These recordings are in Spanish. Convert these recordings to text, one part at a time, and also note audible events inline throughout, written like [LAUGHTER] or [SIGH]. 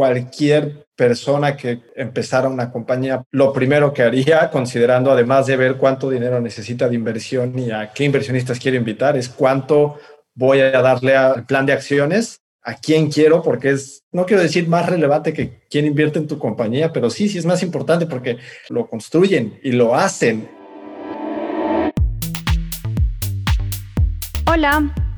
cualquier persona que empezara una compañía, lo primero que haría, considerando además de ver cuánto dinero necesita de inversión y a qué inversionistas quiero invitar, es cuánto voy a darle al plan de acciones, a quién quiero, porque es, no quiero decir más relevante que quién invierte en tu compañía, pero sí, sí es más importante porque lo construyen y lo hacen. Hola.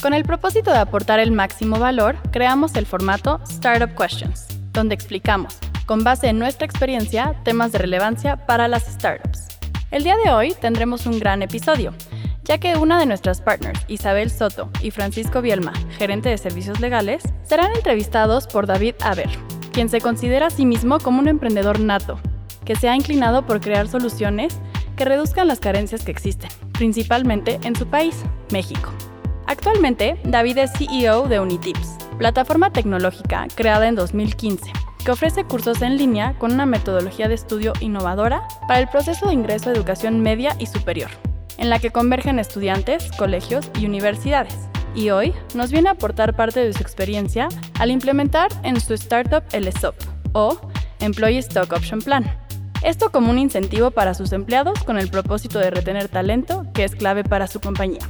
Con el propósito de aportar el máximo valor, creamos el formato Startup Questions, donde explicamos, con base en nuestra experiencia, temas de relevancia para las startups. El día de hoy tendremos un gran episodio, ya que una de nuestras partners, Isabel Soto y Francisco Bielma, gerente de servicios legales, serán entrevistados por David Aber, quien se considera a sí mismo como un emprendedor nato, que se ha inclinado por crear soluciones que reduzcan las carencias que existen, principalmente en su país, México. Actualmente, David es CEO de Unitips, plataforma tecnológica creada en 2015 que ofrece cursos en línea con una metodología de estudio innovadora para el proceso de ingreso a educación media y superior, en la que convergen estudiantes, colegios y universidades. Y hoy nos viene a aportar parte de su experiencia al implementar en su startup el ESOP, o Employee Stock Option Plan. Esto como un incentivo para sus empleados con el propósito de retener talento que es clave para su compañía.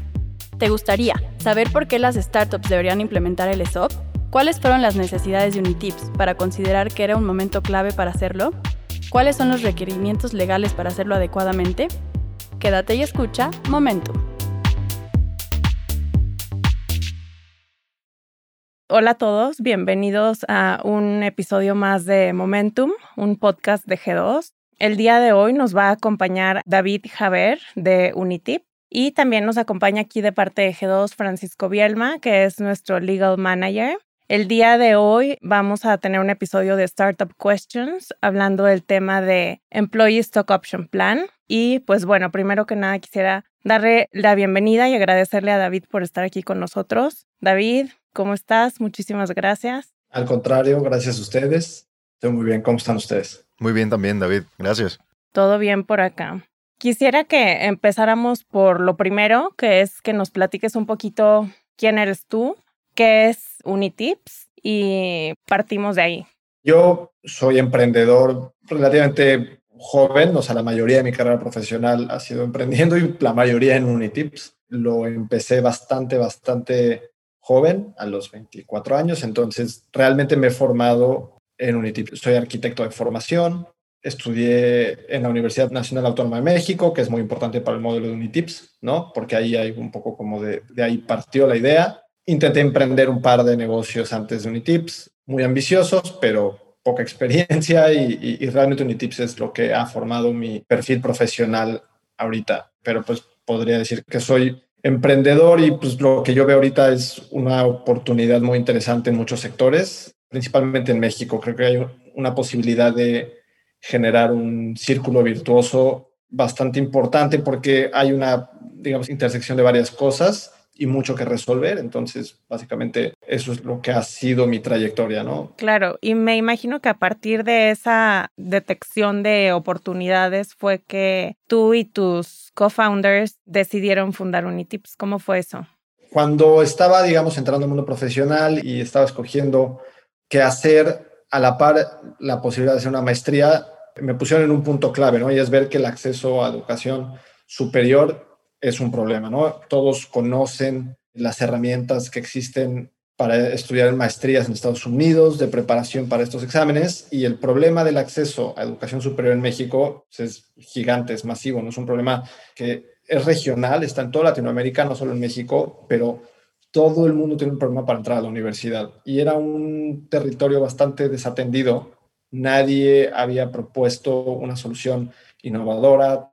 ¿Te gustaría saber por qué las startups deberían implementar el ESOP? ¿Cuáles fueron las necesidades de Unitips para considerar que era un momento clave para hacerlo? ¿Cuáles son los requerimientos legales para hacerlo adecuadamente? Quédate y escucha Momentum. Hola a todos, bienvenidos a un episodio más de Momentum, un podcast de G2. El día de hoy nos va a acompañar David Javer de Unitip. Y también nos acompaña aquí de parte de G2 Francisco Bielma, que es nuestro legal manager. El día de hoy vamos a tener un episodio de Startup Questions hablando del tema de Employee Stock Option Plan. Y pues bueno, primero que nada quisiera darle la bienvenida y agradecerle a David por estar aquí con nosotros. David, ¿cómo estás? Muchísimas gracias. Al contrario, gracias a ustedes. Estoy muy bien. ¿Cómo están ustedes? Muy bien también, David. Gracias. Todo bien por acá. Quisiera que empezáramos por lo primero, que es que nos platiques un poquito quién eres tú, qué es Unitips y partimos de ahí. Yo soy emprendedor relativamente joven, o sea, la mayoría de mi carrera profesional ha sido emprendiendo y la mayoría en Unitips. Lo empecé bastante, bastante joven, a los 24 años, entonces realmente me he formado en Unitips. Soy arquitecto de formación, estudié en la Universidad Nacional Autónoma de México, que es muy importante para el modelo de Unitips, ¿no? Porque ahí hay un poco como de, de ahí partió la idea. Intenté emprender un par de negocios antes de Unitips, muy ambiciosos, pero poca experiencia y, y, realmente Unitips es lo que ha formado mi perfil profesional ahorita. Pero pues podría decir que soy emprendedor y pues lo que yo veo ahorita es una oportunidad muy interesante en muchos sectores, principalmente en México. Creo que hay una posibilidad de generar un círculo virtuoso bastante importante porque hay una, digamos, intersección de varias cosas y mucho que resolver. Entonces, básicamente, eso es lo que ha sido mi trayectoria, ¿no? Claro, y me imagino que a partir de esa detección de oportunidades fue que tú y tus co-founders decidieron fundar Unitips. ¿Cómo fue eso? Cuando estaba, digamos, entrando al mundo profesional y estaba escogiendo qué hacer, a la par la posibilidad de hacer una maestría, me pusieron en un punto clave, ¿no? Y es ver que el acceso a educación superior es un problema, ¿no? Todos conocen las herramientas que existen para estudiar maestrías en Estados Unidos, de preparación para estos exámenes, y el problema del acceso a educación superior en México es gigante, es masivo, no es un problema que es regional, está en toda Latinoamérica, no solo en México, pero todo el mundo tiene un problema para entrar a la universidad y era un territorio bastante desatendido. Nadie había propuesto una solución innovadora,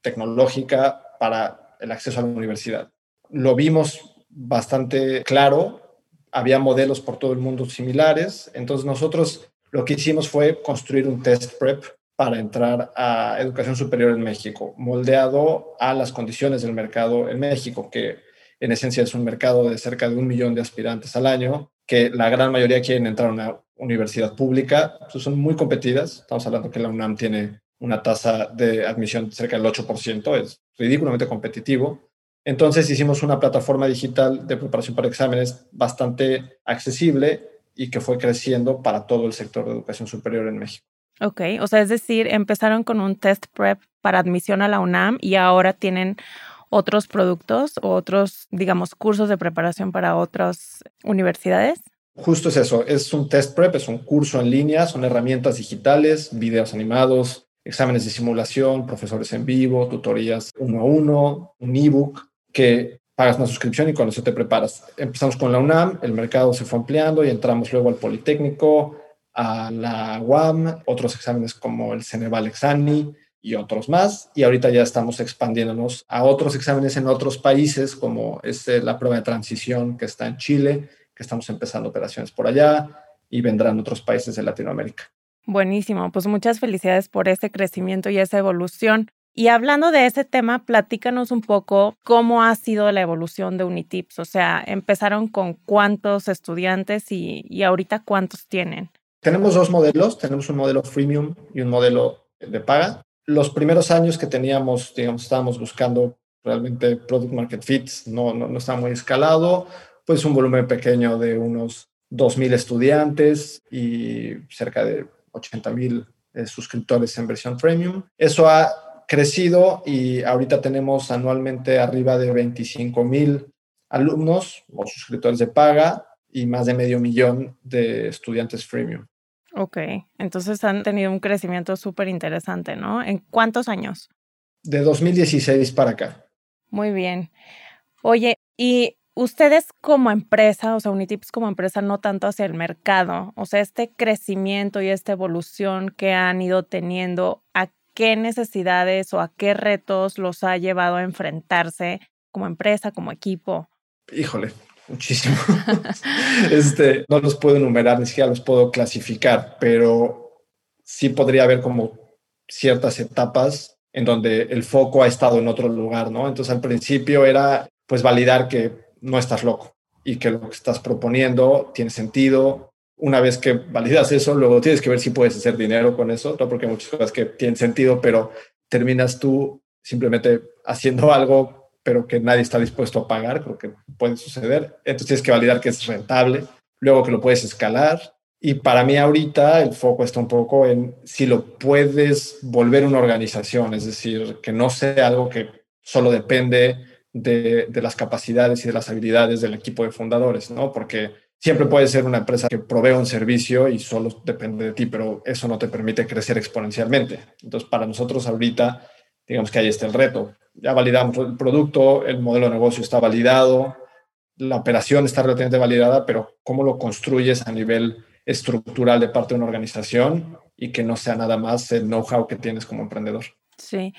tecnológica para el acceso a la universidad. Lo vimos bastante claro, había modelos por todo el mundo similares, entonces nosotros lo que hicimos fue construir un test prep para entrar a educación superior en México, moldeado a las condiciones del mercado en México, que en esencia es un mercado de cerca de un millón de aspirantes al año, que la gran mayoría quieren entrar a una universidad pública, pues son muy competidas. Estamos hablando que la UNAM tiene una tasa de admisión cerca del 8%, es ridículamente competitivo. Entonces hicimos una plataforma digital de preparación para exámenes bastante accesible y que fue creciendo para todo el sector de educación superior en México. Ok, o sea, es decir, empezaron con un test prep para admisión a la UNAM y ahora tienen otros productos o otros, digamos, cursos de preparación para otras universidades. Justo es eso, es un test prep, es un curso en línea, son herramientas digitales, videos animados, exámenes de simulación, profesores en vivo, tutorías uno a uno, un ebook que pagas una suscripción y con eso te preparas. Empezamos con la UNAM, el mercado se fue ampliando y entramos luego al Politécnico, a la UAM, otros exámenes como el Ceneval Exani y otros más. Y ahorita ya estamos expandiéndonos a otros exámenes en otros países, como es eh, la prueba de transición que está en Chile, que estamos empezando operaciones por allá y vendrán otros países de Latinoamérica. Buenísimo, pues muchas felicidades por ese crecimiento y esa evolución. Y hablando de ese tema, platícanos un poco cómo ha sido la evolución de Unitips. O sea, empezaron con cuántos estudiantes y, y ahorita cuántos tienen. Tenemos dos modelos, tenemos un modelo freemium y un modelo de paga. Los primeros años que teníamos, digamos, estábamos buscando realmente product market fit, no, no, no está muy escalado, pues un volumen pequeño de unos 2.000 estudiantes y cerca de 80.000 eh, suscriptores en versión premium. Eso ha crecido y ahorita tenemos anualmente arriba de 25 mil alumnos o suscriptores de paga y más de medio millón de estudiantes freemium. Ok, entonces han tenido un crecimiento súper interesante, ¿no? ¿En cuántos años? De 2016 para acá. Muy bien. Oye, y ustedes como empresa, o sea, Unitips como empresa, no tanto hacia el mercado, o sea, este crecimiento y esta evolución que han ido teniendo, ¿a qué necesidades o a qué retos los ha llevado a enfrentarse como empresa, como equipo? Híjole, muchísimo. [LAUGHS] este, no los puedo enumerar, ni siquiera los puedo clasificar, pero sí podría haber como ciertas etapas en donde el foco ha estado en otro lugar, ¿no? Entonces al principio era pues validar que no estás loco y que lo que estás proponiendo tiene sentido, una vez que validas eso, luego tienes que ver si puedes hacer dinero con eso, ¿no? porque muchas cosas que tienen sentido, pero terminas tú simplemente haciendo [LAUGHS] algo, pero que nadie está dispuesto a pagar, creo que puede suceder. Entonces tienes que validar que es rentable, luego que lo puedes escalar. Y para mí ahorita el foco está un poco en si lo puedes volver una organización, es decir, que no sea algo que solo depende de, de las capacidades y de las habilidades del equipo de fundadores, ¿no? Porque Siempre puede ser una empresa que provee un servicio y solo depende de ti, pero eso no te permite crecer exponencialmente. Entonces, para nosotros ahorita, digamos que ahí está el reto. Ya validamos el producto, el modelo de negocio está validado, la operación está relativamente validada, pero cómo lo construyes a nivel estructural de parte de una organización y que no sea nada más el know-how que tienes como emprendedor. Sí,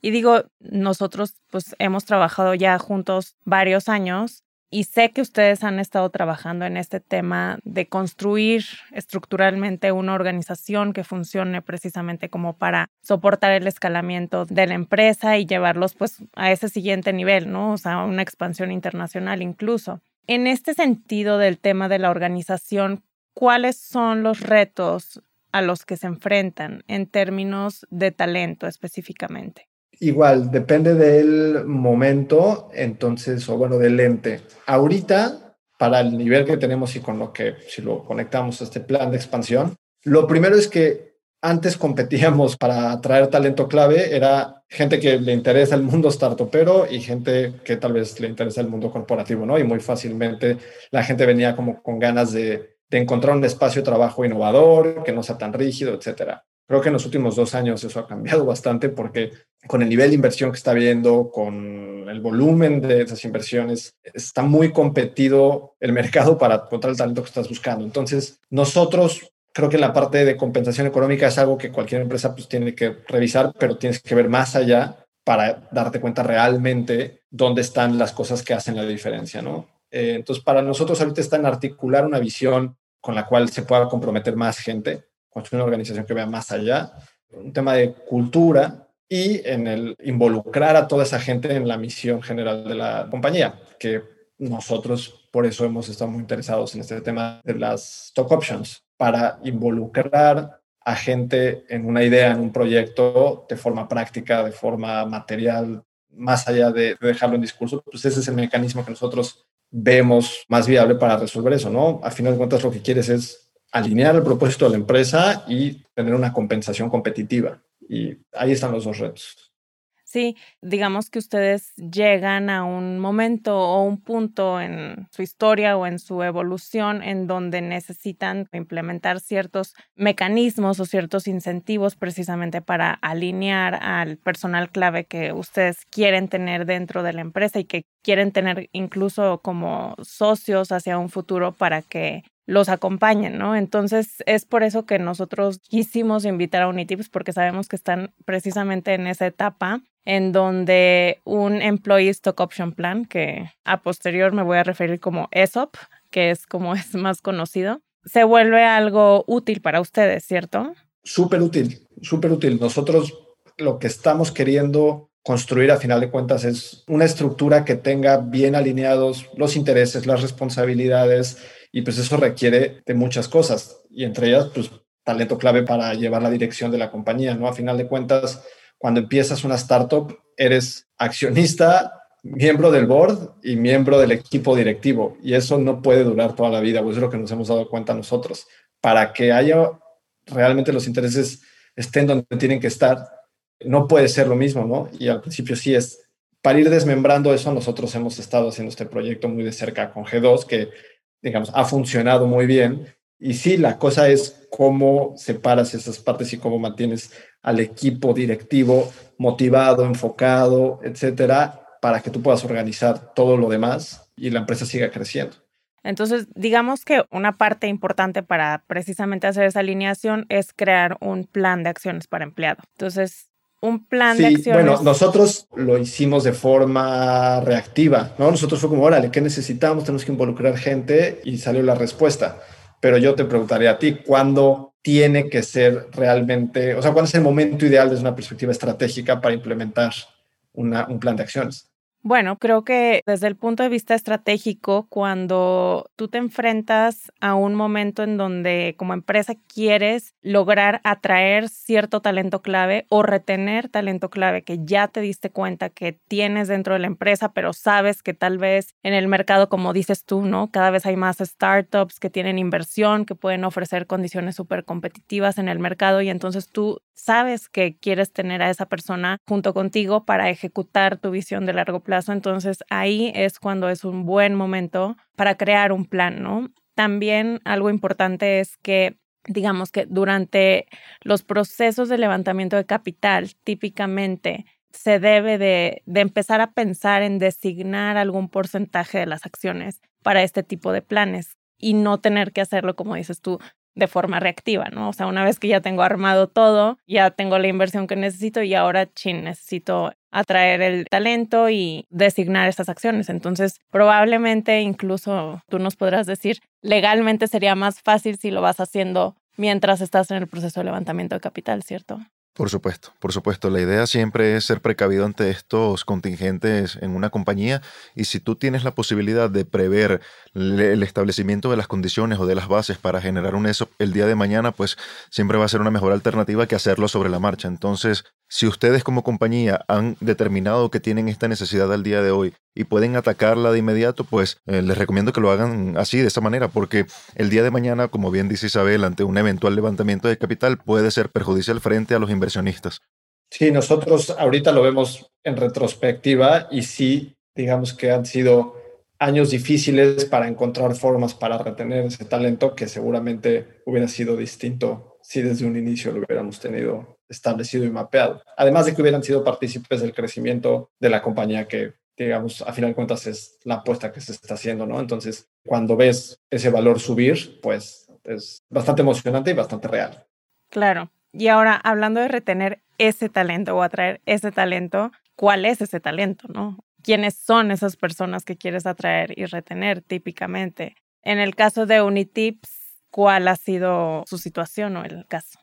y digo, nosotros pues hemos trabajado ya juntos varios años y sé que ustedes han estado trabajando en este tema de construir estructuralmente una organización que funcione precisamente como para soportar el escalamiento de la empresa y llevarlos pues a ese siguiente nivel, ¿no? O sea, una expansión internacional incluso. En este sentido del tema de la organización, ¿cuáles son los retos a los que se enfrentan en términos de talento específicamente? Igual, depende del momento, entonces, o bueno, del ente. Ahorita, para el nivel que tenemos y con lo que, si lo conectamos a este plan de expansión, lo primero es que antes competíamos para atraer talento clave, era gente que le interesa el mundo startupero y gente que tal vez le interesa el mundo corporativo, ¿no? Y muy fácilmente la gente venía como con ganas de, de encontrar un espacio de trabajo innovador, que no sea tan rígido, etcétera. Creo que en los últimos dos años eso ha cambiado bastante porque con el nivel de inversión que está habiendo, con el volumen de esas inversiones, está muy competido el mercado para encontrar el talento que estás buscando. Entonces, nosotros creo que la parte de compensación económica es algo que cualquier empresa pues tiene que revisar, pero tienes que ver más allá para darte cuenta realmente dónde están las cosas que hacen la diferencia, ¿no? Eh, entonces, para nosotros ahorita está en articular una visión con la cual se pueda comprometer más gente construir una organización que vea más allá, un tema de cultura y en el involucrar a toda esa gente en la misión general de la compañía, que nosotros por eso hemos estado muy interesados en este tema de las stock options, para involucrar a gente en una idea, en un proyecto, de forma práctica, de forma material, más allá de dejarlo en discurso, pues ese es el mecanismo que nosotros vemos más viable para resolver eso, ¿no? A final de cuentas lo que quieres es alinear el propósito de la empresa y tener una compensación competitiva. Y ahí están los dos retos. Sí, digamos que ustedes llegan a un momento o un punto en su historia o en su evolución en donde necesitan implementar ciertos mecanismos o ciertos incentivos precisamente para alinear al personal clave que ustedes quieren tener dentro de la empresa y que quieren tener incluso como socios hacia un futuro para que los acompañen, ¿no? Entonces es por eso que nosotros quisimos invitar a Unitips porque sabemos que están precisamente en esa etapa en donde un Employee Stock Option Plan, que a posterior me voy a referir como ESOP, que es como es más conocido, se vuelve algo útil para ustedes, ¿cierto? Súper útil, súper útil. Nosotros lo que estamos queriendo construir a final de cuentas es una estructura que tenga bien alineados los intereses, las responsabilidades y pues eso requiere de muchas cosas y entre ellas pues talento clave para llevar la dirección de la compañía, ¿no? A final de cuentas, cuando empiezas una startup, eres accionista, miembro del board y miembro del equipo directivo y eso no puede durar toda la vida, pues es lo que nos hemos dado cuenta nosotros. Para que haya realmente los intereses estén donde tienen que estar, no puede ser lo mismo, ¿no? Y al principio sí es. Para ir desmembrando eso, nosotros hemos estado haciendo este proyecto muy de cerca con G2, que digamos, ha funcionado muy bien. Y sí, la cosa es cómo separas esas partes y cómo mantienes al equipo directivo motivado, enfocado, etcétera, para que tú puedas organizar todo lo demás y la empresa siga creciendo. Entonces, digamos que una parte importante para precisamente hacer esa alineación es crear un plan de acciones para empleado. Entonces, un plan de acciones. Bueno, nosotros lo hicimos de forma reactiva, ¿no? Nosotros fue como, órale, ¿qué necesitamos? Tenemos que involucrar gente y salió la respuesta. Pero yo te preguntaría a ti, ¿cuándo tiene que ser realmente, o sea, cuándo es el momento ideal desde una perspectiva estratégica para implementar una, un plan de acciones? Bueno, creo que desde el punto de vista estratégico, cuando tú te enfrentas a un momento en donde como empresa quieres lograr atraer cierto talento clave o retener talento clave que ya te diste cuenta que tienes dentro de la empresa, pero sabes que tal vez en el mercado, como dices tú, ¿no? Cada vez hay más startups que tienen inversión, que pueden ofrecer condiciones súper competitivas en el mercado y entonces tú sabes que quieres tener a esa persona junto contigo para ejecutar tu visión de largo plazo, entonces ahí es cuando es un buen momento para crear un plan, ¿no? También algo importante es que digamos que durante los procesos de levantamiento de capital, típicamente se debe de, empezar a pensar en designar algún porcentaje de las acciones para este tipo de planes y no tener que hacerlo, como dices tú, de forma reactiva, ¿no? O sea, una vez que ya tengo armado todo, ya tengo la inversión que necesito y ahora, chin, necesito atraer el talento y designar estas acciones. Entonces, probablemente incluso tú nos podrás decir, legalmente sería más fácil si lo vas haciendo mientras estás en el proceso de levantamiento de capital, ¿cierto? Por supuesto, por supuesto. La idea siempre es ser precavido ante estos contingentes en una compañía y si tú tienes la posibilidad de prever el establecimiento de las condiciones o de las bases para generar un ESOP el día de mañana, pues siempre va a ser una mejor alternativa que hacerlo sobre la marcha. Entonces, si ustedes como compañía han determinado que tienen esta necesidad al día de hoy y pueden atacarla de inmediato, pues eh, les recomiendo que lo hagan así, de esa manera, porque el día de mañana, como bien dice Isabel, ante un eventual levantamiento de capital puede ser perjudicial frente a los inversionistas. Sí, nosotros ahorita lo vemos en retrospectiva y sí, digamos que han sido años difíciles para encontrar formas para retener ese talento que seguramente hubiera sido distinto si desde un inicio lo hubiéramos tenido establecido y mapeado. Además de que hubieran sido partícipes del crecimiento de la compañía que, digamos, a final de cuentas es la apuesta que se está haciendo, ¿no? Entonces, cuando ves ese valor subir, pues es bastante emocionante y bastante real. Claro. Y ahora, hablando de retener ese talento o atraer ese talento, ¿cuál es ese talento, no? ¿Quiénes son esas personas que quieres atraer y retener típicamente? En el caso de Unitips, cuál ha sido su situación o el caso.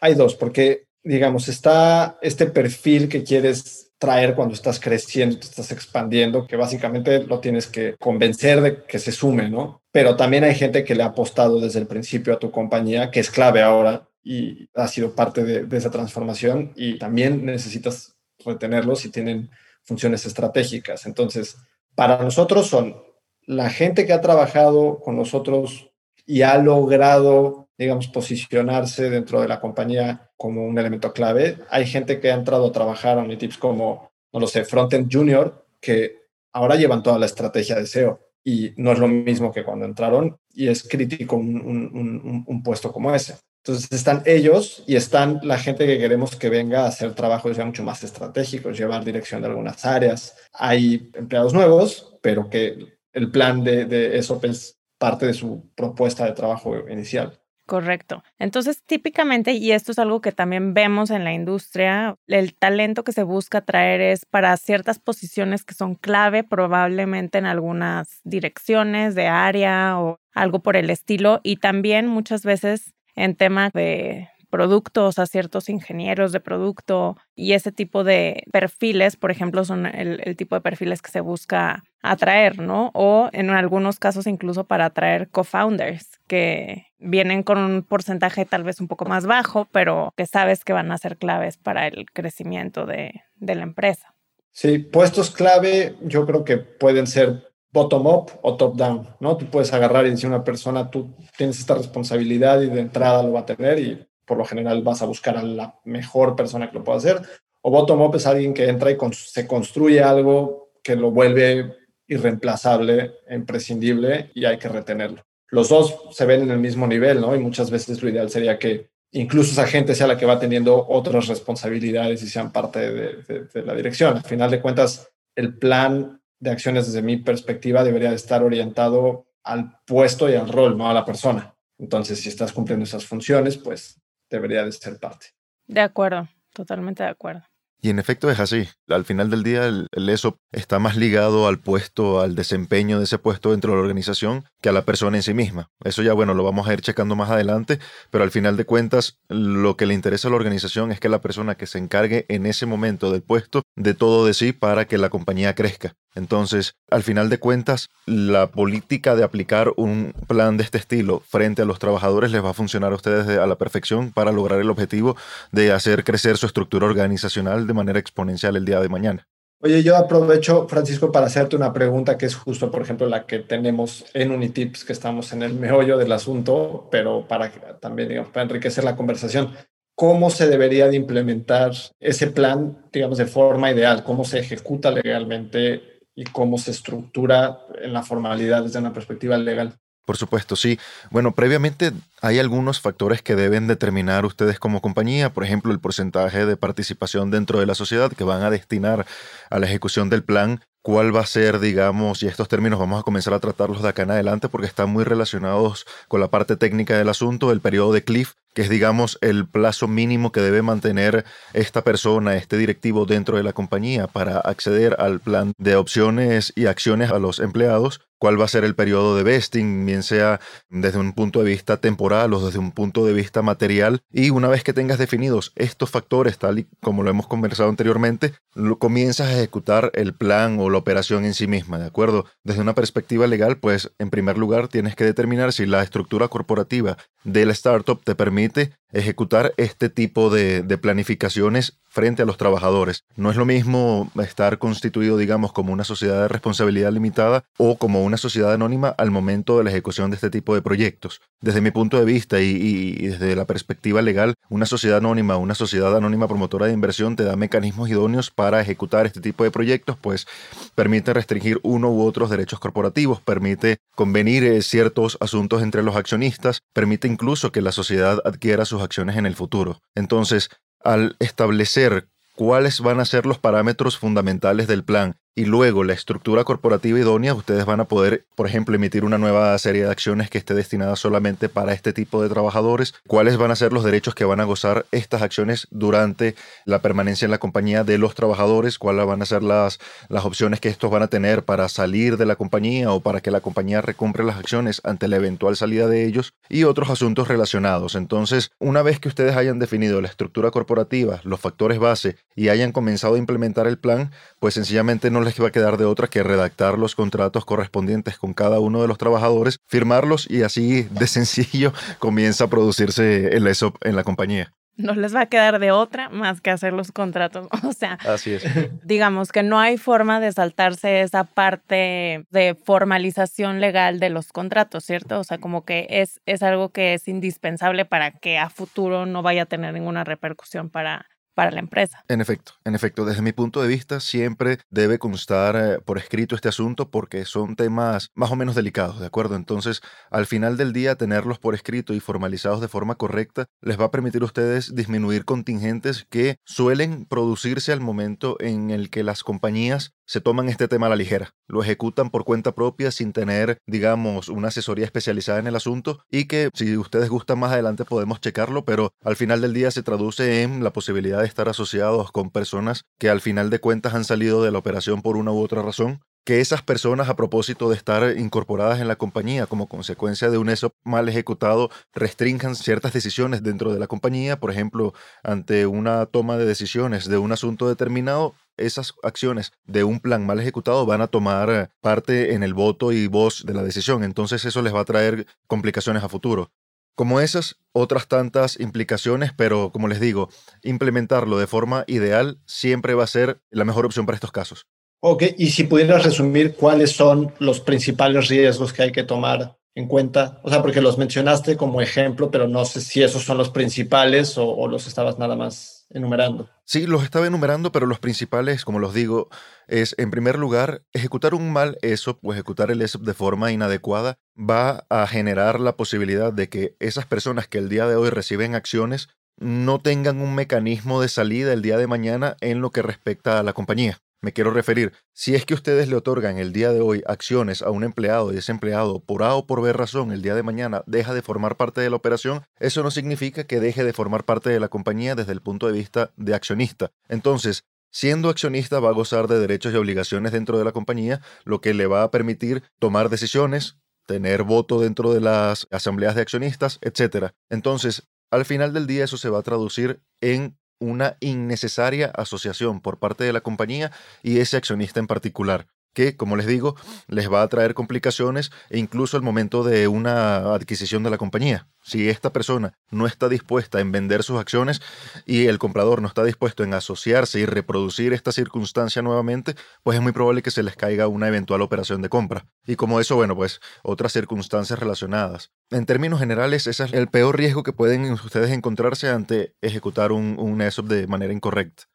Hay dos, porque digamos, está este perfil que quieres traer cuando estás creciendo, te estás expandiendo, que básicamente lo tienes que convencer de que se sume, ¿no? Pero también hay gente que le ha apostado desde el principio a tu compañía, que es clave ahora y ha sido parte de, de esa transformación y también necesitas retenerlos si tienen funciones estratégicas. Entonces, para nosotros son la gente que ha trabajado con nosotros y ha logrado, digamos, posicionarse dentro de la compañía como un elemento clave. Hay gente que ha entrado a trabajar a Unitips como, no lo sé, Frontend Junior, que ahora llevan toda la estrategia de SEO y no es lo mismo que cuando entraron y es crítico un, un puesto como ese. Entonces están ellos y están la gente que queremos que venga a hacer trabajos ya mucho más estratégicos, llevar dirección de algunas áreas. Hay empleados nuevos, pero que el plan de, de ESOP es parte de su propuesta de trabajo inicial. Correcto. Entonces, típicamente, y esto es algo que también vemos en la industria, el talento que se busca traer es para ciertas posiciones que son clave, probablemente en algunas direcciones de área o algo por el estilo, y también muchas veces en temas de productos a ciertos ingenieros de producto y ese tipo de perfiles, por ejemplo, son el, tipo de perfiles que se busca atraer, ¿no? O en algunos casos incluso para atraer co-founders que vienen con un porcentaje tal vez un poco más bajo, pero que sabes que van a ser claves para el crecimiento de, de la empresa. Sí, puestos clave yo creo que pueden ser bottom-up o top-down, ¿no? Tú puedes agarrar y decir a una persona, tú tienes esta responsabilidad y de entrada lo va a tener y por lo general vas a buscar a la mejor persona que lo pueda hacer. O bottom-up es alguien que entra y se construye algo que lo vuelve irreemplazable, imprescindible y hay que retenerlo. Los dos se ven en el mismo nivel, ¿no? Y muchas veces lo ideal sería que incluso esa gente sea la que va teniendo otras responsabilidades y sean parte de, de la dirección. Al final de cuentas, el plan de acciones desde mi perspectiva debería de estar orientado al puesto y al rol, no a la persona. Entonces, si estás cumpliendo esas funciones, pues debería de ser parte. De acuerdo, totalmente de acuerdo. Y en efecto es así. Al final del día, el, ESOP está más ligado al puesto, al desempeño de ese puesto dentro de la organización que a la persona en sí misma. Eso ya, bueno, lo vamos a ir checando más adelante, pero al final de cuentas, lo que le interesa a la organización es que la persona que se encargue en ese momento del puesto de todo de sí para que la compañía crezca. Entonces, al final de cuentas, la política de aplicar un plan de este estilo frente a los trabajadores les va a funcionar a ustedes a la perfección para lograr el objetivo de hacer crecer su estructura organizacional de manera exponencial el día de mañana. Oye, yo aprovecho, Francisco, para hacerte una pregunta que es justo, por ejemplo, la que tenemos en Unitips, que estamos en el meollo del asunto, pero para también, digamos, para enriquecer la conversación. ¿Cómo se debería de implementar ese plan, digamos, de forma ideal? ¿Cómo se ejecuta legalmente y cómo se estructura en la formalidad desde una perspectiva legal. Por supuesto, sí. Bueno, previamente hay algunos factores que deben determinar ustedes como compañía, por ejemplo, el porcentaje de participación dentro de la sociedad que van a destinar a la ejecución del plan, cuál va a ser, digamos, y estos términos vamos a comenzar a tratarlos de acá en adelante porque están muy relacionados con la parte técnica del asunto, el periodo de cliff, que es, digamos, el plazo mínimo que debe mantener esta persona, este directivo dentro de la compañía para acceder al plan de opciones y acciones a los empleados, cuál va a ser el periodo de vesting, bien sea desde un punto de vista temporal o desde un punto de vista material. Y una vez que tengas definidos estos factores, tal y como lo hemos conversado anteriormente, lo, comienzas a ejecutar el plan o la operación en sí misma, ¿de acuerdo? Desde una perspectiva legal, pues en primer lugar tienes que determinar si la estructura corporativa de la startup te permite ejecutar este tipo de, planificaciones frente a los trabajadores. No es lo mismo estar constituido, digamos, como una sociedad de responsabilidad limitada o como una sociedad anónima al momento de la ejecución de este tipo de proyectos. Desde mi punto de vista y, y desde la perspectiva legal, una sociedad anónima, una sociedad anónima promotora de inversión te da mecanismos idóneos para ejecutar este tipo de proyectos, pues permite restringir uno u otros derechos corporativos, permite convenir eh, ciertos asuntos entre los accionistas, permite incluso que la sociedad adquiera sus acciones en el futuro. Entonces, al establecer cuáles van a ser los parámetros fundamentales del plan y luego la estructura corporativa idónea, ustedes van a poder, por ejemplo, emitir una nueva serie de acciones que esté destinada solamente para este tipo de trabajadores, cuáles van a ser los derechos que van a gozar estas acciones durante la permanencia en la compañía de los trabajadores, cuáles van a ser las, las opciones que estos van a tener para salir de la compañía o para que la compañía recompre las acciones ante la eventual salida de ellos y otros asuntos relacionados. Entonces, una vez que ustedes hayan definido la estructura corporativa, los factores base y hayan comenzado a implementar el plan, pues sencillamente no les va a quedar de otra que redactar los contratos correspondientes con cada uno de los trabajadores, firmarlos y así de [LAUGHS] sencillo comienza a producirse el ESOP en la compañía no les va a quedar de otra más que hacer los contratos. [LAUGHS] O sea, Así es. digamos que no hay forma de saltarse esa parte de formalización legal de los contratos, ¿cierto? O sea, como que es, es algo que es indispensable para que a futuro no vaya a tener ninguna repercusión para, para la empresa. En efecto, en efecto, desde mi punto de vista siempre debe constar eh, por escrito este asunto porque son temas más o menos delicados, ¿de acuerdo? Entonces, al final del día, tenerlos por escrito y formalizados de forma correcta les va a permitir a ustedes disminuir contingentes que suelen producirse al momento en el que las compañías se toman este tema a la ligera, lo ejecutan por cuenta propia sin tener, digamos, una asesoría especializada en el asunto y que si ustedes gustan más adelante podemos checarlo, pero al final del día se traduce en la posibilidad de estar asociados con personas que al final de cuentas han salido de la operación por una u otra razón que esas personas a propósito de estar incorporadas en la compañía como consecuencia de un ESOP mal ejecutado restrinjan ciertas decisiones dentro de la compañía, por ejemplo, ante una toma de decisiones de un asunto determinado, esas acciones de un plan mal ejecutado van a tomar eh, parte en el voto y voz de la decisión. Entonces eso les va a traer complicaciones a futuro. Como esas, otras tantas implicaciones, pero como les digo, implementarlo de forma ideal siempre va a ser la mejor opción para estos casos. Ok, y si pudieras resumir cuáles son los principales riesgos que hay que tomar en cuenta, o sea, porque los mencionaste como ejemplo, pero no sé si esos son los principales o, o los estabas nada más enumerando. Sí, los estaba enumerando, pero los principales, como los digo, es en primer lugar, ejecutar un mal ESOP o ejecutar el ESOP de forma inadecuada va a generar la posibilidad de que esas personas que el día de hoy reciben acciones no tengan un mecanismo de salida el día de mañana en lo que respecta a la compañía. Me quiero referir, si es que ustedes le otorgan el día de hoy acciones a un empleado y ese empleado por A o por B razón el día de mañana deja de formar parte de la operación, eso no significa que deje de formar parte de la compañía desde el punto de vista de accionista. Entonces, Siendo accionista va a gozar de derechos y obligaciones dentro de la compañía, lo que le va a permitir tomar decisiones, tener voto dentro de las asambleas de accionistas, etc. Entonces, al final del día eso se va a traducir en una innecesaria asociación por parte de la compañía y ese accionista en particular que, como les digo, les va a traer complicaciones e incluso al momento de una adquisición de la compañía. Si esta persona no está dispuesta en vender sus acciones y el comprador no está dispuesto en asociarse y reproducir esta circunstancia nuevamente, pues es muy probable que se les caiga una eventual operación de compra. Y como eso, bueno, pues otras circunstancias relacionadas. En términos generales, ese es el peor riesgo que pueden ustedes encontrarse ante ejecutar un, un ESOP de manera incorrecta.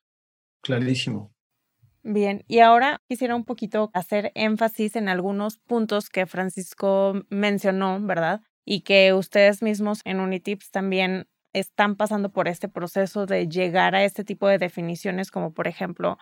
Clarísimo. Bien, y ahora quisiera un poquito hacer énfasis en algunos puntos que Francisco mencionó, ¿verdad? Y que ustedes mismos en Unitips también están pasando por este proceso de llegar a este tipo de definiciones, como por ejemplo,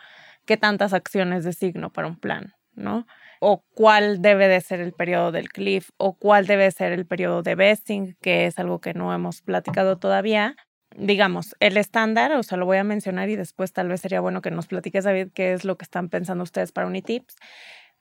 qué tantas acciones designo para un plan, ¿no? O cuál debe de ser el periodo del cliff, o cuál debe ser el periodo de vesting, que es algo que no hemos platicado todavía, digamos, el estándar, o sea, lo voy a mencionar y después tal vez sería bueno que nos platiques, David, qué es lo que están pensando ustedes para Unitips.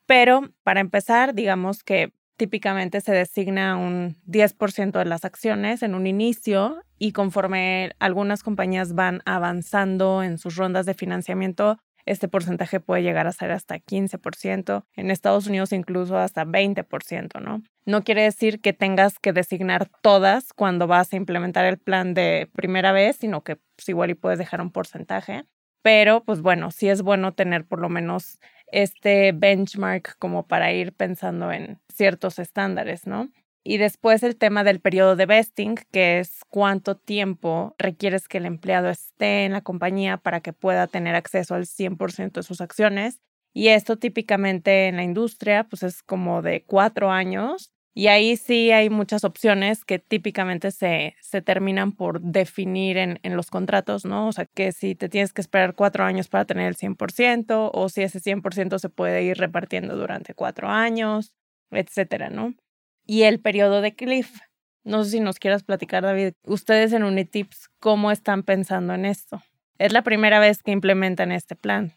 Pero para empezar, digamos que típicamente se designa un 10% de las acciones en un inicio y conforme algunas compañías van avanzando en sus rondas de financiamiento, este porcentaje puede llegar a ser hasta 15%, en Estados Unidos incluso hasta 20%, ¿no? No quiere decir que tengas que designar todas cuando vas a implementar el plan de primera vez, sino que pues, igual y puedes dejar un porcentaje. Pero pues bueno, sí es bueno tener por lo menos este benchmark como para ir pensando en ciertos estándares, ¿no? Y después el tema del periodo de vesting, que es cuánto tiempo requieres que el empleado esté en la compañía para que pueda tener acceso al 100% de sus acciones. Y esto típicamente en la industria, pues es como de cuatro años Y ahí sí hay muchas opciones que típicamente se, se terminan por definir en, en, los contratos, ¿no? O sea, que si te tienes que esperar cuatro años para tener el 100% o si ese 100% se puede ir repartiendo durante cuatro años, etcétera, ¿no? Y el periodo de cliff. No sé si nos quieras platicar, David, ustedes en Unitips, ¿cómo están pensando en esto? Es la primera vez que implementan este plan.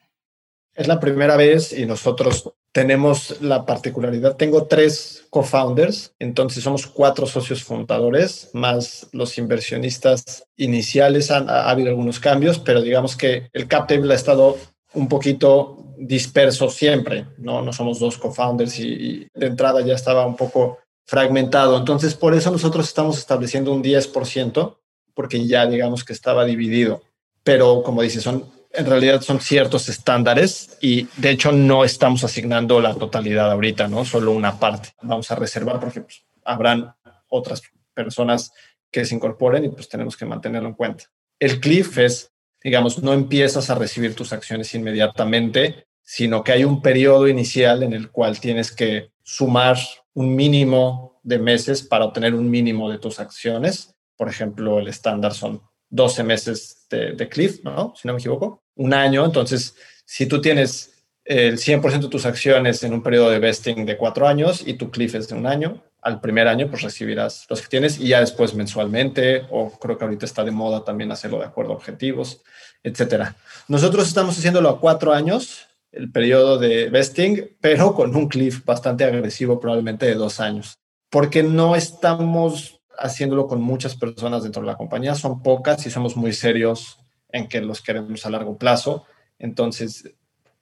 Es la primera vez y nosotros tenemos la particularidad, tengo tres co-founders, entonces somos cuatro socios fundadores, más los inversionistas iniciales. Han, ha, habido algunos cambios, pero digamos que el cap table ha estado un poquito disperso siempre, ¿no? No somos dos co-founders y, y de entrada ya estaba un poco fragmentado. Entonces, por eso nosotros estamos estableciendo un 10%, porque ya digamos que estaba dividido. Pero como dice, son en realidad son ciertos estándares y de hecho no estamos asignando la totalidad ahorita, ¿no? Solo una parte. Vamos a reservar porque pues, habrán otras personas que se incorporen y pues tenemos que mantenerlo en cuenta. El cliff es, digamos, no empiezas a recibir tus acciones inmediatamente, sino que hay un periodo inicial en el cual tienes que sumar un mínimo de meses para obtener un mínimo de tus acciones. Por ejemplo, el estándar son 12 meses de, de cliff, ¿no? Si no me equivoco un año. Entonces, si tú tienes el 100% de tus acciones en un periodo de vesting de cuatro años y tu cliff es de un año, al primer año pues recibirás los que tienes y ya después mensualmente o creo que ahorita está de moda también hacerlo de acuerdo a objetivos, etcétera. Nosotros estamos haciéndolo a cuatro años, el periodo de vesting, pero con un cliff bastante agresivo, probablemente de dos años, porque no estamos haciéndolo con muchas personas dentro de la compañía, son pocas y somos muy serios en que los queremos a largo plazo. Entonces,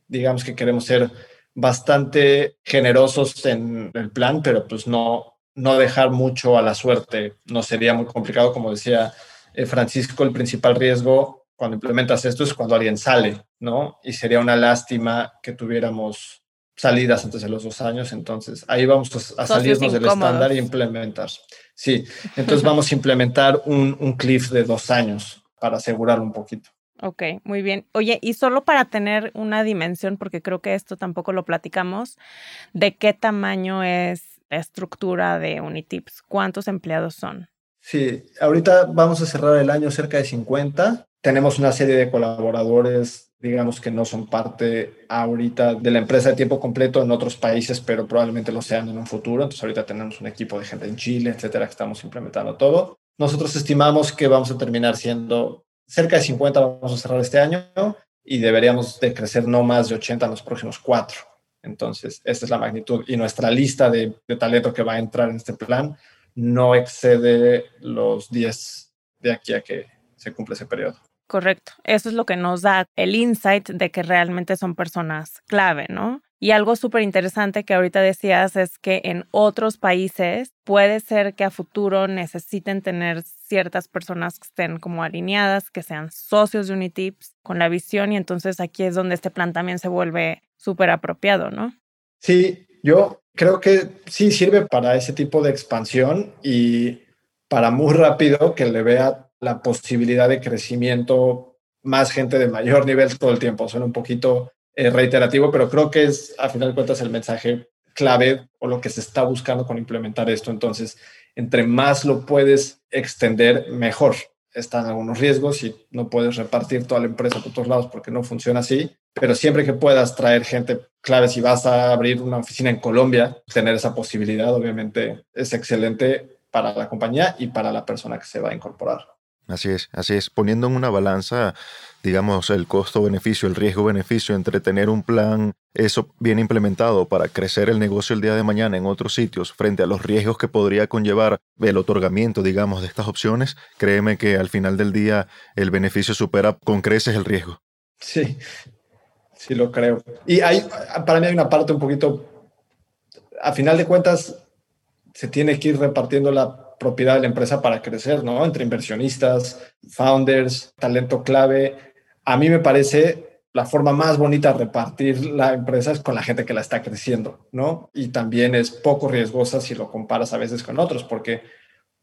digamos que queremos ser bastante generosos en el plan, pero pues no, no dejar mucho a la suerte. No sería muy complicado, como decía eh, Francisco, el principal riesgo cuando implementas esto es cuando alguien sale, ¿no? Y sería una lástima que tuviéramos salidas antes de los dos años, entonces ahí vamos a, salirnos del estándar e implementar. Sí, entonces vamos a implementar un, un cliff de dos años para asegurar un poquito. Ok, muy bien. Oye, y solo para tener una dimensión, porque creo que esto tampoco lo platicamos, ¿de qué tamaño es la estructura de Unitips? ¿Cuántos empleados son? Sí, ahorita vamos a cerrar el año cerca de 50. Tenemos una serie de colaboradores, digamos que no son parte ahorita de la empresa de tiempo completo en otros países, pero probablemente lo sean en un futuro. Entonces ahorita tenemos un equipo de gente en Chile, etcétera, que estamos implementando todo. Nosotros estimamos que vamos a terminar siendo cerca de 50, vamos a cerrar este año y deberíamos de crecer no más de 80 en los próximos cuatro. Entonces, esta es la magnitud y nuestra lista de, de talento que va a entrar en este plan no excede los 10 de aquí a que se cumple ese periodo. Correcto. Eso es lo que nos da el insight de que realmente son personas clave, ¿no? Y algo súper interesante que ahorita decías es que en otros países puede ser que a futuro necesiten tener ciertas personas que estén como alineadas, que sean socios de Unitips con la visión y entonces aquí es donde este plan también se vuelve súper apropiado, ¿no? Sí, yo creo que sí sirve para ese tipo de expansión y para muy rápido que le vea la posibilidad de crecimiento más gente de mayor nivel todo el tiempo. Suena un poquito eh, reiterativo, pero creo que es, a final de cuentas, el mensaje clave o lo que se está buscando con implementar esto. Entonces, entre más lo puedes extender, mejor. Están algunos riesgos y no puedes repartir toda la empresa por todos lados porque no funciona así, pero siempre que puedas traer gente clave, si vas a abrir una oficina en Colombia, tener esa posibilidad obviamente es excelente para la compañía y para la persona que se va a incorporar. Así es, así es, poniendo en una balanza, digamos, el costo-beneficio, el riesgo-beneficio entre tener un plan, eso bien implementado para crecer el negocio el día de mañana en otros sitios, frente a los riesgos que podría conllevar el otorgamiento, digamos, de estas opciones, créeme que al final del día el beneficio supera con creces el riesgo. Sí, sí lo creo. Y hay, para mí hay una parte un poquito, a final de cuentas, se tiene que ir repartiendo la propiedad de la empresa para crecer, ¿no? Entre inversionistas, founders, talento clave. A mí me parece la forma más bonita de repartir la empresa es con la gente que la está creciendo, ¿no? Y también es poco riesgosa si lo comparas a veces con otros, porque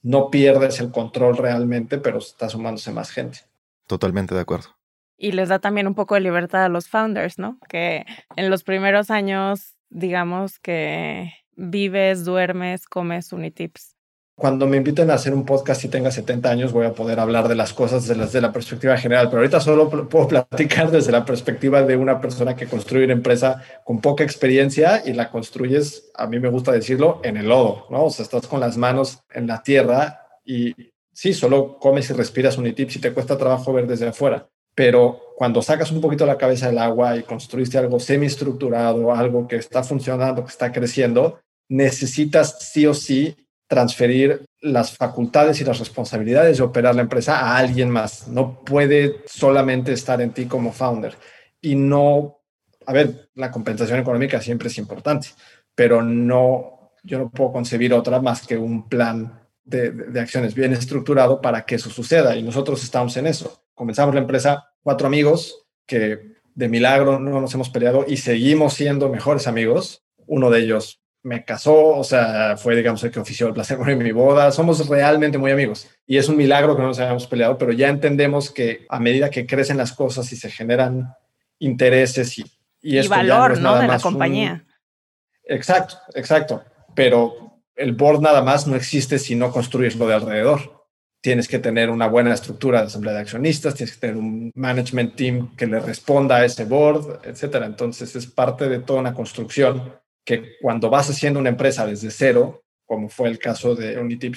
no pierdes el control realmente, pero está sumándose más gente. Totalmente de acuerdo. Y les da también un poco de libertad a los founders, ¿no? Que en los primeros años, digamos que vives, duermes, comes Unitips? Cuando me inviten a hacer un podcast y tenga 70 años, voy a poder hablar de las cosas desde la perspectiva general, pero ahorita solo puedo platicar desde la perspectiva de una persona que construye una empresa con poca experiencia y la construyes, a mí me gusta decirlo, en el lodo, ¿no? O sea, estás con las manos en la tierra y sí, solo comes y respiras Unitips y te cuesta trabajo ver desde afuera pero cuando sacas un poquito la cabeza del agua y construiste algo semi-estructurado, algo que está funcionando, que está creciendo, necesitas sí o sí transferir las facultades y las responsabilidades de operar la empresa a alguien más. No puede solamente estar en ti como founder. Y no, a ver, la compensación económica siempre es importante, pero no, yo no puedo concebir otra más que un plan de, de acciones bien estructurado para que eso suceda. Y nosotros estamos en eso comenzamos la empresa cuatro amigos que de milagro no nos hemos peleado y seguimos siendo mejores amigos. Uno de ellos me casó, o sea, fue, digamos, el que ofició el placer en mi boda. Somos realmente muy amigos y es un milagro que no nos hayamos peleado, pero ya entendemos que a medida que crecen las cosas y se generan intereses y, y, valor, ¿no? de la compañía. Exacto, exacto. Pero el board nada más no existe si no construyes lo de alrededor tienes que tener una buena estructura de asamblea de accionistas, tienes que tener un management team que le responda a ese board, etcétera. Entonces es parte de toda una construcción que cuando vas haciendo una empresa desde cero, como fue el caso de Unitip,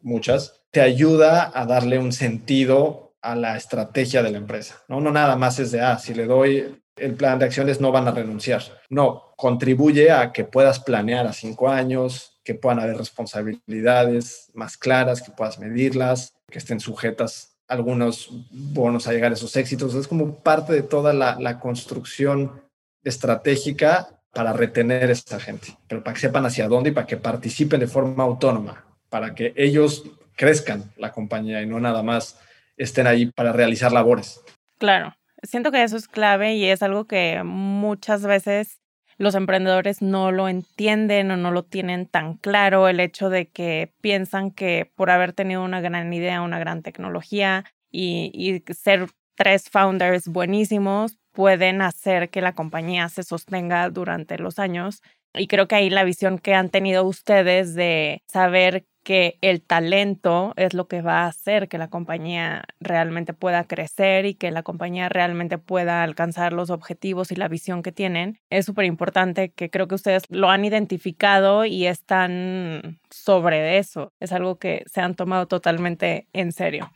muchas, te ayuda a darle un sentido a la estrategia de la empresa. No, no nada más es de, ah, si le doy el plan de acciones no van a renunciar. No, contribuye a que puedas planear a cinco años, que puedan haber responsabilidades más claras, que puedas medirlas, que estén sujetas algunos bonos a llegar a esos éxitos. Es como parte de toda la, construcción estratégica para retener a esa gente, pero para que sepan hacia dónde y para que participen de forma autónoma, para que ellos crezcan la compañía y no nada más estén ahí para realizar labores. Claro, siento que eso es clave y es algo que muchas veces los emprendedores no lo entienden o no lo tienen tan claro, el hecho de que piensan que por haber tenido una gran idea, una gran tecnología y, ser tres founders buenísimos, pueden hacer que la compañía se sostenga durante los años. Y creo que ahí la visión que han tenido ustedes de saber que el talento es lo que va a hacer que la compañía realmente pueda crecer y que la compañía realmente pueda alcanzar los objetivos y la visión que tienen. Es súper importante que creo que ustedes lo han identificado y están sobre eso. Es algo que se han tomado totalmente en serio.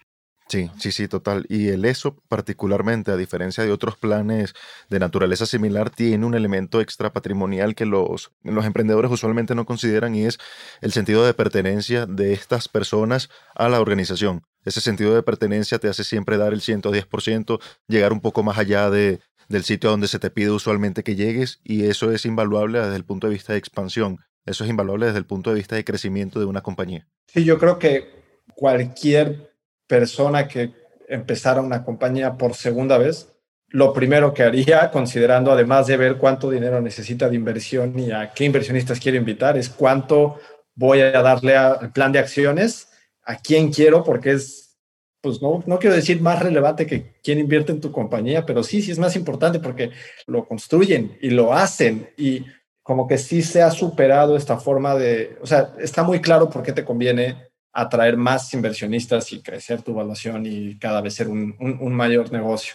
Sí, sí, sí, total. Y el ESO particularmente, a diferencia de otros planes de naturaleza similar, tiene un elemento extra patrimonial que los, los emprendedores usualmente no consideran y es el sentido de pertenencia de estas personas a la organización. Ese sentido de pertenencia te hace siempre dar el 110%, llegar un poco más allá de, del sitio a donde se te pide usualmente que llegues y eso es invaluable desde el punto de vista de expansión. Eso es invaluable desde el punto de vista de crecimiento de una compañía. Sí, yo creo que cualquier persona que empezara una compañía por segunda vez, lo primero que haría, [LAUGHS] considerando además de ver cuánto dinero necesita de inversión y a qué inversionistas quiero invitar, es cuánto voy a darle al plan de acciones, a quién quiero, porque es, pues no, no quiero decir más relevante que quién invierte en tu compañía, pero sí, sí es más importante porque lo construyen y lo hacen. Y como que sí se ha superado esta forma de, o sea, está muy claro por qué te conviene atraer más inversionistas y crecer tu evaluación y cada vez ser un, mayor negocio.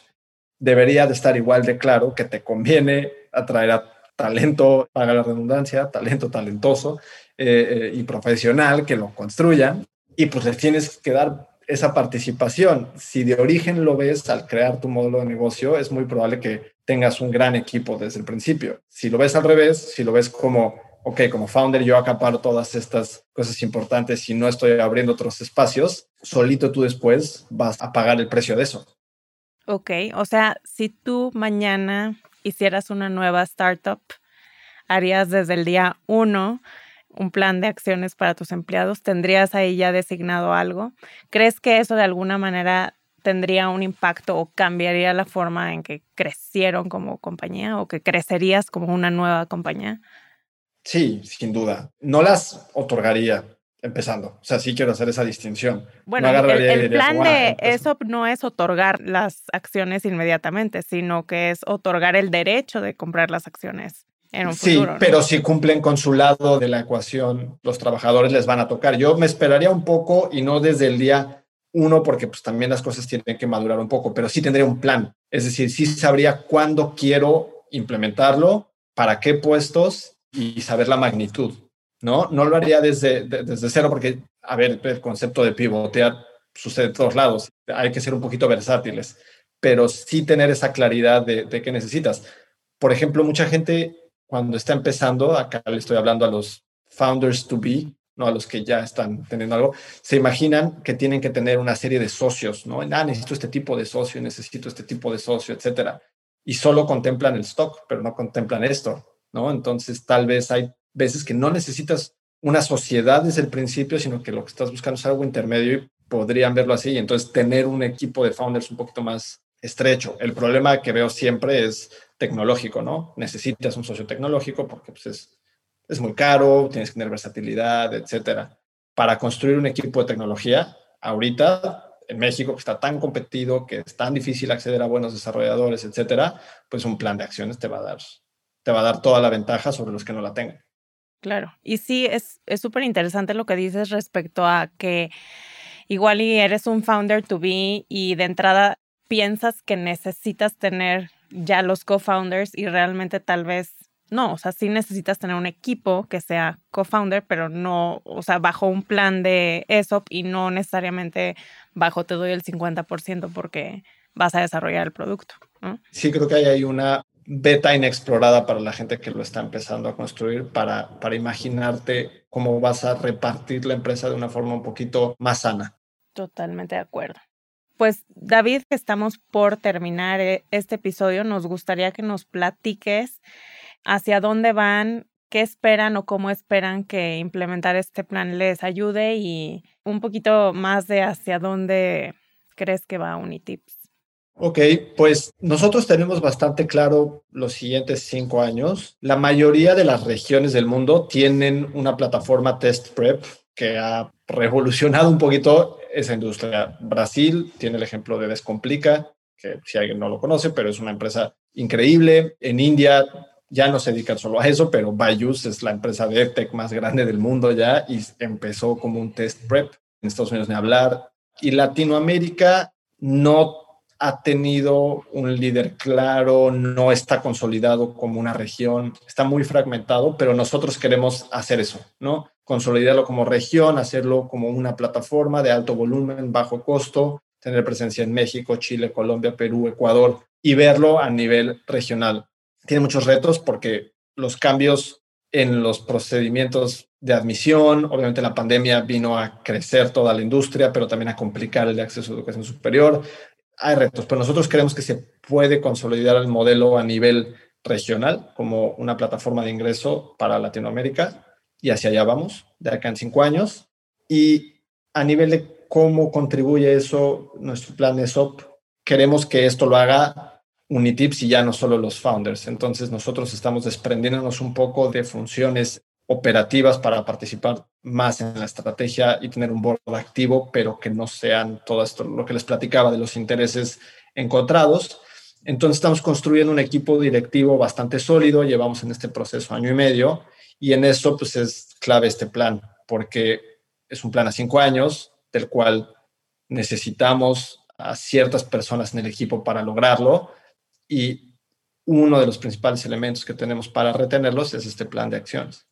Debería de estar igual de claro que te conviene atraer a talento, paga la redundancia, talento talentoso eh, eh, y profesional que lo construyan y pues les tienes que dar esa participación. Si de origen lo ves al crear tu modelo de negocio, es muy probable que tengas un gran equipo desde el principio. Si lo ves al revés, si lo ves como ok, como founder yo acaparo todas estas cosas importantes y no estoy abriendo otros espacios, solito tú después vas a pagar el precio de eso. Ok, o sea, si tú mañana hicieras una nueva startup, harías desde el día uno un plan de acciones para tus empleados, ¿tendrías ahí ya designado algo? ¿Crees que eso de alguna manera tendría un impacto o cambiaría la forma en que crecieron como compañía o que crecerías como una nueva compañía? Sí, sin duda. No las otorgaría empezando. O sea, sí quiero hacer esa distinción. Bueno, el, plan de eso no es otorgar las acciones inmediatamente, sino que es otorgar el derecho de comprar las acciones en un sí, futuro. pero si cumplen con su lado de la ecuación, los trabajadores les van a tocar. Yo me esperaría un poco y no desde el día uno, porque pues también las cosas tienen que madurar un poco, pero sí tendría un plan. Es decir, sí sabría cuándo quiero implementarlo, para qué puestos y saber la magnitud. ¿no? No lo haría desde, desde cero porque, a ver, el concepto de pivotear sucede en todos lados. Hay que ser un poquito versátiles, pero sí tener esa claridad de, de qué necesitas. Por ejemplo, mucha gente cuando está empezando, acá le estoy hablando a los founders to be, no a los que ya están teniendo algo, se imaginan que tienen que tener una serie de socios, ¿no? Ah, necesito este tipo de socio, necesito este tipo de socio, etcétera. Y solo contemplan el stock, pero no contemplan esto, ¿no? Entonces, tal vez hay veces que no necesitas una sociedad desde el principio, sino que lo que estás buscando es algo intermedio y podrían verlo así. Y entonces, tener un equipo de founders un poquito más estrecho. El problema que veo siempre es tecnológico, ¿no? Necesitas un socio tecnológico porque pues, es, es muy caro, tienes que tener versatilidad, etcétera. Para construir un equipo de tecnología, ahorita en México, que está tan competido, que es tan difícil acceder a buenos desarrolladores, etcétera, pues un plan de acciones te va a dar, te va a dar toda la ventaja sobre los que no la tengan. Claro, y sí, es súper interesante lo que dices respecto a que igual y eres un founder to be y de entrada piensas que necesitas tener ya los co-founders y realmente tal vez no, o sea, sí necesitas tener un equipo que sea co-founder, pero no, o sea, bajo un plan de ESOP y no necesariamente bajo te doy el 50% porque vas a desarrollar el producto. Sí, creo que hay ahí una beta inexplorada para la gente que lo está empezando a construir para, para imaginarte cómo vas a repartir la empresa de una forma un poquito más sana. Totalmente de acuerdo. Pues David, estamos por terminar eh, este episodio. Nos gustaría que nos platiques hacia dónde van, qué esperan o cómo esperan que implementar este plan les ayude y un poquito más de hacia dónde crees que va Unitips. Ok, pues nosotros tenemos bastante claro los siguientes cinco años. La mayoría de las regiones del mundo tienen una plataforma Test Prep que ha revolucionado un poquito esa industria. Brasil tiene el ejemplo de Descomplica, que si alguien no lo conoce, pero es una empresa increíble. En India ya no se dedican solo a eso, pero Bayus es la empresa de tech más grande del mundo ya y empezó como un test prep. En Estados Unidos ni hablar. Y Latinoamérica no ha tenido un líder claro, no está consolidado como una región, está muy fragmentado, pero nosotros queremos hacer eso, ¿no? Consolidarlo como región, hacerlo como una plataforma de alto volumen, bajo costo, tener presencia en México, Chile, Colombia, Perú, Ecuador y verlo a nivel regional. Tiene muchos retos porque los cambios en los procedimientos de admisión, obviamente la pandemia vino a crecer toda la industria, pero también a complicar el acceso a educación superior hay retos, pero nosotros creemos que se puede consolidar el modelo a nivel regional como una plataforma de ingreso para Latinoamérica y hacia allá vamos, de acá en cinco años. Y a nivel de cómo contribuye eso, nuestro plan ESOP, queremos que esto lo haga Unitips y ya no solo los founders. Entonces nosotros estamos desprendiéndonos un poco de funciones operativas para participar más en la estrategia y tener un board activo, pero que no sean todo esto, lo que les platicaba de los intereses encontrados. Entonces estamos construyendo un equipo directivo bastante sólido, llevamos en este proceso año y medio y en eso pues es clave este plan, porque es un plan a cinco años del cual necesitamos a ciertas personas en el equipo para lograrlo y uno de los principales elementos que tenemos para retenerlos es este plan de acciones.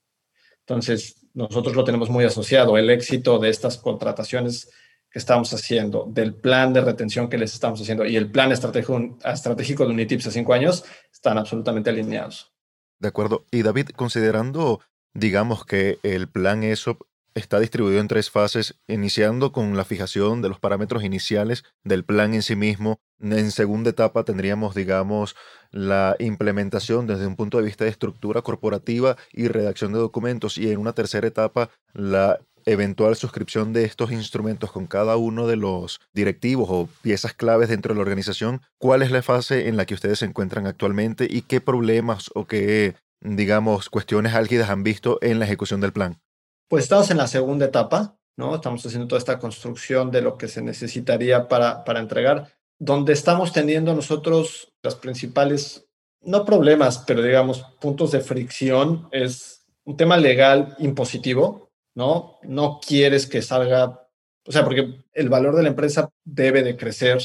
Entonces, nosotros lo tenemos muy asociado, el éxito de estas contrataciones que estamos haciendo, del plan de retención que les estamos haciendo y el plan estratégico, de Unitips a cinco años están absolutamente alineados. De acuerdo. Y David, considerando, digamos que el plan ESOP está distribuido en tres fases, iniciando con la fijación de los parámetros iniciales del plan en sí mismo. En segunda etapa tendríamos, digamos, la implementación desde un punto de vista de estructura corporativa y redacción de documentos. Y en una tercera etapa, la eventual suscripción de estos instrumentos con cada uno de los directivos o piezas claves dentro de la organización, ¿cuál es la fase en la que ustedes se encuentran actualmente y qué problemas o qué, digamos, cuestiones álgidas han visto en la ejecución del plan? Pues estamos en la segunda etapa, ¿no? Estamos haciendo toda esta construcción de lo que se necesitaría para, para entregar, donde estamos teniendo nosotros las principales no problemas, pero digamos, puntos de fricción es un tema legal impositivo, ¿no? No quieres que salga, o sea, porque el valor de la empresa debe de crecer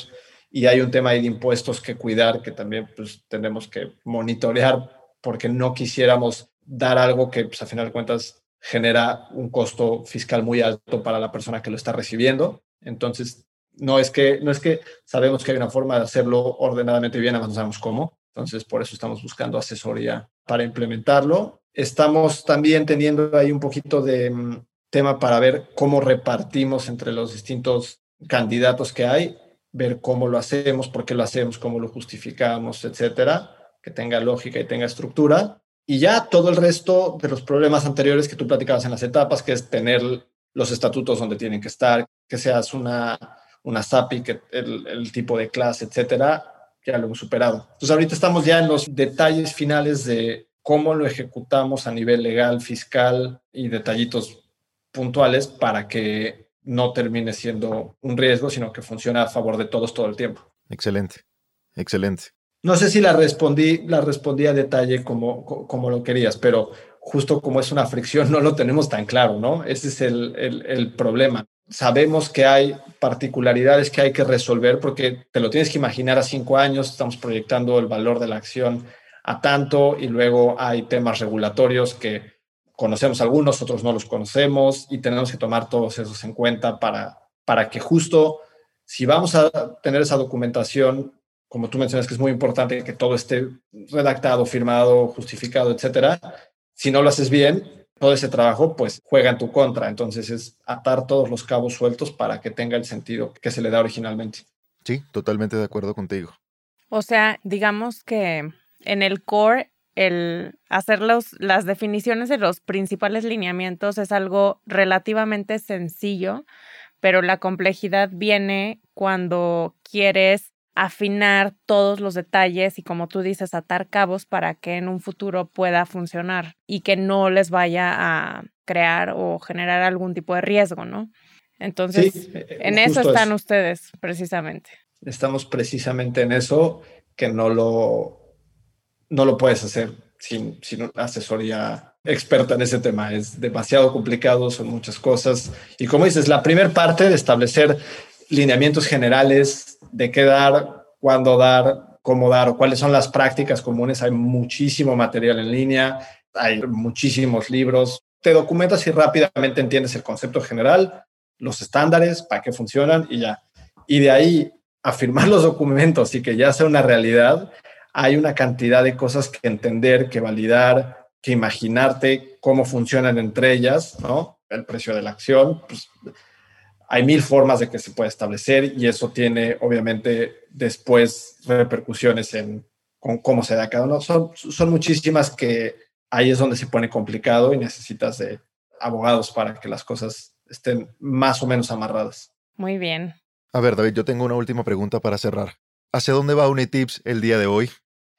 y hay un tema de impuestos que cuidar que también pues tenemos que monitorear porque no quisiéramos dar algo que pues, a final de cuentas genera un costo fiscal muy alto para la persona que lo está recibiendo. Entonces, no es que, no es que sabemos que hay una forma de hacerlo ordenadamente bien, además no sabemos cómo. Entonces, por eso estamos buscando asesoría para implementarlo. Estamos también teniendo ahí un poquito de mm, tema para ver cómo repartimos entre los distintos candidatos que hay, ver cómo lo hacemos, por qué lo hacemos, cómo lo justificamos, etcétera, que tenga lógica y tenga estructura. Y ya todo el resto de los problemas anteriores que tú platicabas en las etapas, que es tener los estatutos donde tienen que estar, que seas una, una SAPI, que el, tipo de clase, etcétera, ya lo hemos superado. Entonces ahorita estamos ya en los detalles finales de cómo lo ejecutamos a nivel legal, fiscal y detallitos puntuales para que no termine siendo un riesgo, sino que funcione a favor de todos todo el tiempo. Excelente, excelente. No sé si la respondí, la respondí a detalle como, como lo querías, pero justo como es una fricción, [LAUGHS] no lo tenemos tan claro, ¿no? Ese es el, el, el, problema. Sabemos que hay particularidades que hay que resolver porque te lo tienes que imaginar a cinco años, estamos proyectando el valor de la acción a tanto y luego hay temas regulatorios que conocemos algunos, otros no los conocemos y tenemos que tomar todos esos en cuenta para, para que justo si vamos a tener esa documentación como tú mencionas que es muy importante que todo esté redactado, firmado, justificado, etcétera. Si no lo haces bien, todo ese trabajo pues juega en tu contra. Entonces es atar todos los cabos sueltos para que tenga el sentido que se le da originalmente. Sí, totalmente de acuerdo contigo. O sea, digamos que en el core el hacer las definiciones de los principales lineamientos es algo relativamente sencillo, pero la complejidad viene cuando quieres afinar todos los detalles y como tú dices, atar cabos para que en un futuro pueda funcionar y que no les vaya a crear o generar algún tipo de riesgo, ¿no? Entonces, eh, en eso están ustedes precisamente. Estamos precisamente en eso que no lo, no lo puedes hacer sin, sin una asesoría experta en ese tema. Es demasiado complicado, son muchas cosas. Y como dices, la primera parte de establecer lineamientos generales de qué dar, cuándo dar, cómo dar o cuáles son las prácticas comunes. Hay muchísimo material en línea, hay muchísimos libros. Te documentas y rápidamente entiendes el concepto general, los estándares, para qué funcionan y ya. Y de ahí a firmar [LAUGHS] los documentos y que ya sea una realidad, hay una cantidad de cosas que entender, que validar, que imaginarte cómo funcionan entre ellas, ¿no? El precio de la acción, pues, hay mil formas de que se puede establecer y eso tiene obviamente después repercusiones en cómo se da cada uno. Son, son muchísimas que ahí es donde se pone complicado y necesitas de abogados para que las cosas estén más o menos amarradas. Muy bien. A ver, David, yo tengo una última pregunta para cerrar. ¿Hacia dónde va Unitips el día de hoy?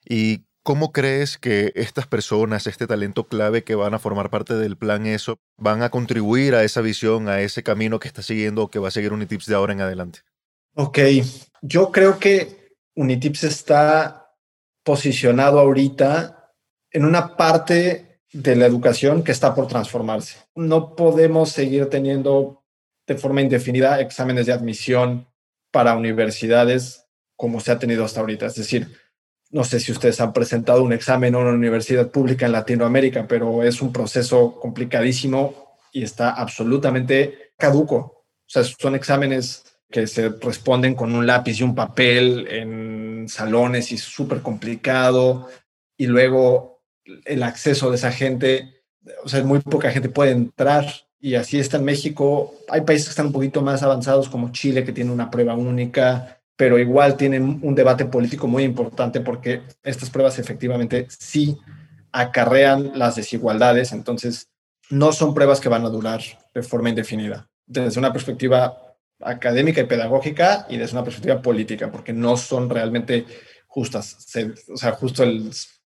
¿Y ¿Cómo crees que estas personas, este talento clave que van a formar parte del plan ESO, van a contribuir a esa visión, a ese camino que está siguiendo o que va a seguir Unitips de ahora en adelante? Ok, yo creo que Unitips está posicionado ahorita en una parte de la educación que está por transformarse. No podemos seguir teniendo de forma indefinida exámenes de admisión para universidades como se ha tenido hasta ahorita. Es decir, no sé si ustedes han presentado un examen a una universidad pública en Latinoamérica, pero es un proceso complicadísimo y está absolutamente caduco. O sea, son exámenes que se responden con un lápiz y un papel en salones y súper complicado. Y luego el acceso de esa gente, o sea, muy poca gente puede entrar. Y así está en México. Hay países que están un poquito más avanzados como Chile, que tiene una prueba única pero igual tienen un debate político muy importante porque estas pruebas efectivamente sí acarrean las desigualdades, entonces no son pruebas que van a durar de forma indefinida, desde una perspectiva académica y pedagógica y desde una perspectiva política, porque no son realmente justas. o sea, justo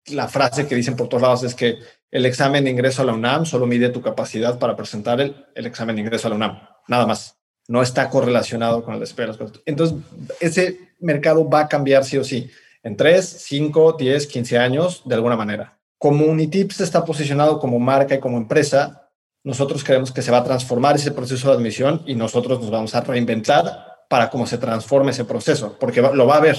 la frase que dicen por todos lados es que el examen de ingreso a la UNAM solo mide tu capacidad para presentar el, examen de ingreso a la UNAM, nada más no está correlacionado con el espera. Entonces, ese mercado va a cambiar sí o sí. en 3, 5, 10, 15 años, de alguna manera. Como Unitips está posicionado como marca y como empresa, nosotros creemos que se va a transformar ese proceso de admisión y nosotros nos vamos a reinventar para cómo se transforme ese proceso, porque lo va a ver,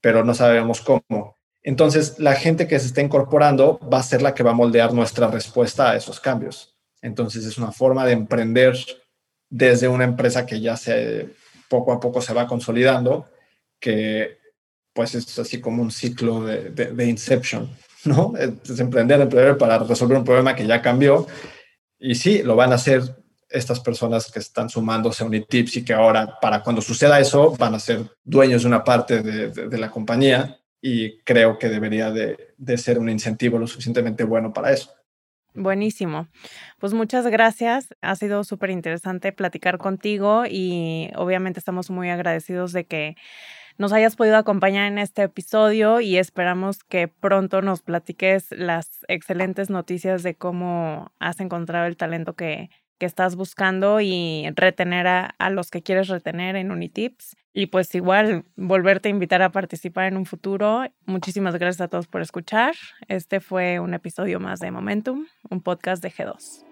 pero no sabemos cómo. Entonces, la gente que se está incorporando va a ser la que va a moldear nuestra respuesta a esos cambios. Entonces, es una forma de emprender desde una empresa que ya se poco a poco se va consolidando, que pues es así como un ciclo de, de, inception, ¿no? Es emprender, emprender para resolver un problema que ya cambió. Y sí, lo van a hacer estas personas que están sumándose a Unitips y que ahora, para cuando suceda eso, van a ser dueños de una parte de, de la compañía y creo que debería de, de ser un incentivo lo suficientemente bueno para eso. Buenísimo. Pues muchas gracias. Ha sido súper interesante platicar contigo y obviamente estamos muy agradecidos de que nos hayas podido acompañar en este episodio y esperamos que pronto nos platiques las excelentes noticias de cómo has encontrado el talento que, que estás buscando y retener a, a, los que quieres retener en Unitips. Y pues igual volverte a invitar a participar en un futuro. Muchísimas gracias a todos por escuchar. Este fue un episodio más de Momentum, un podcast de G2.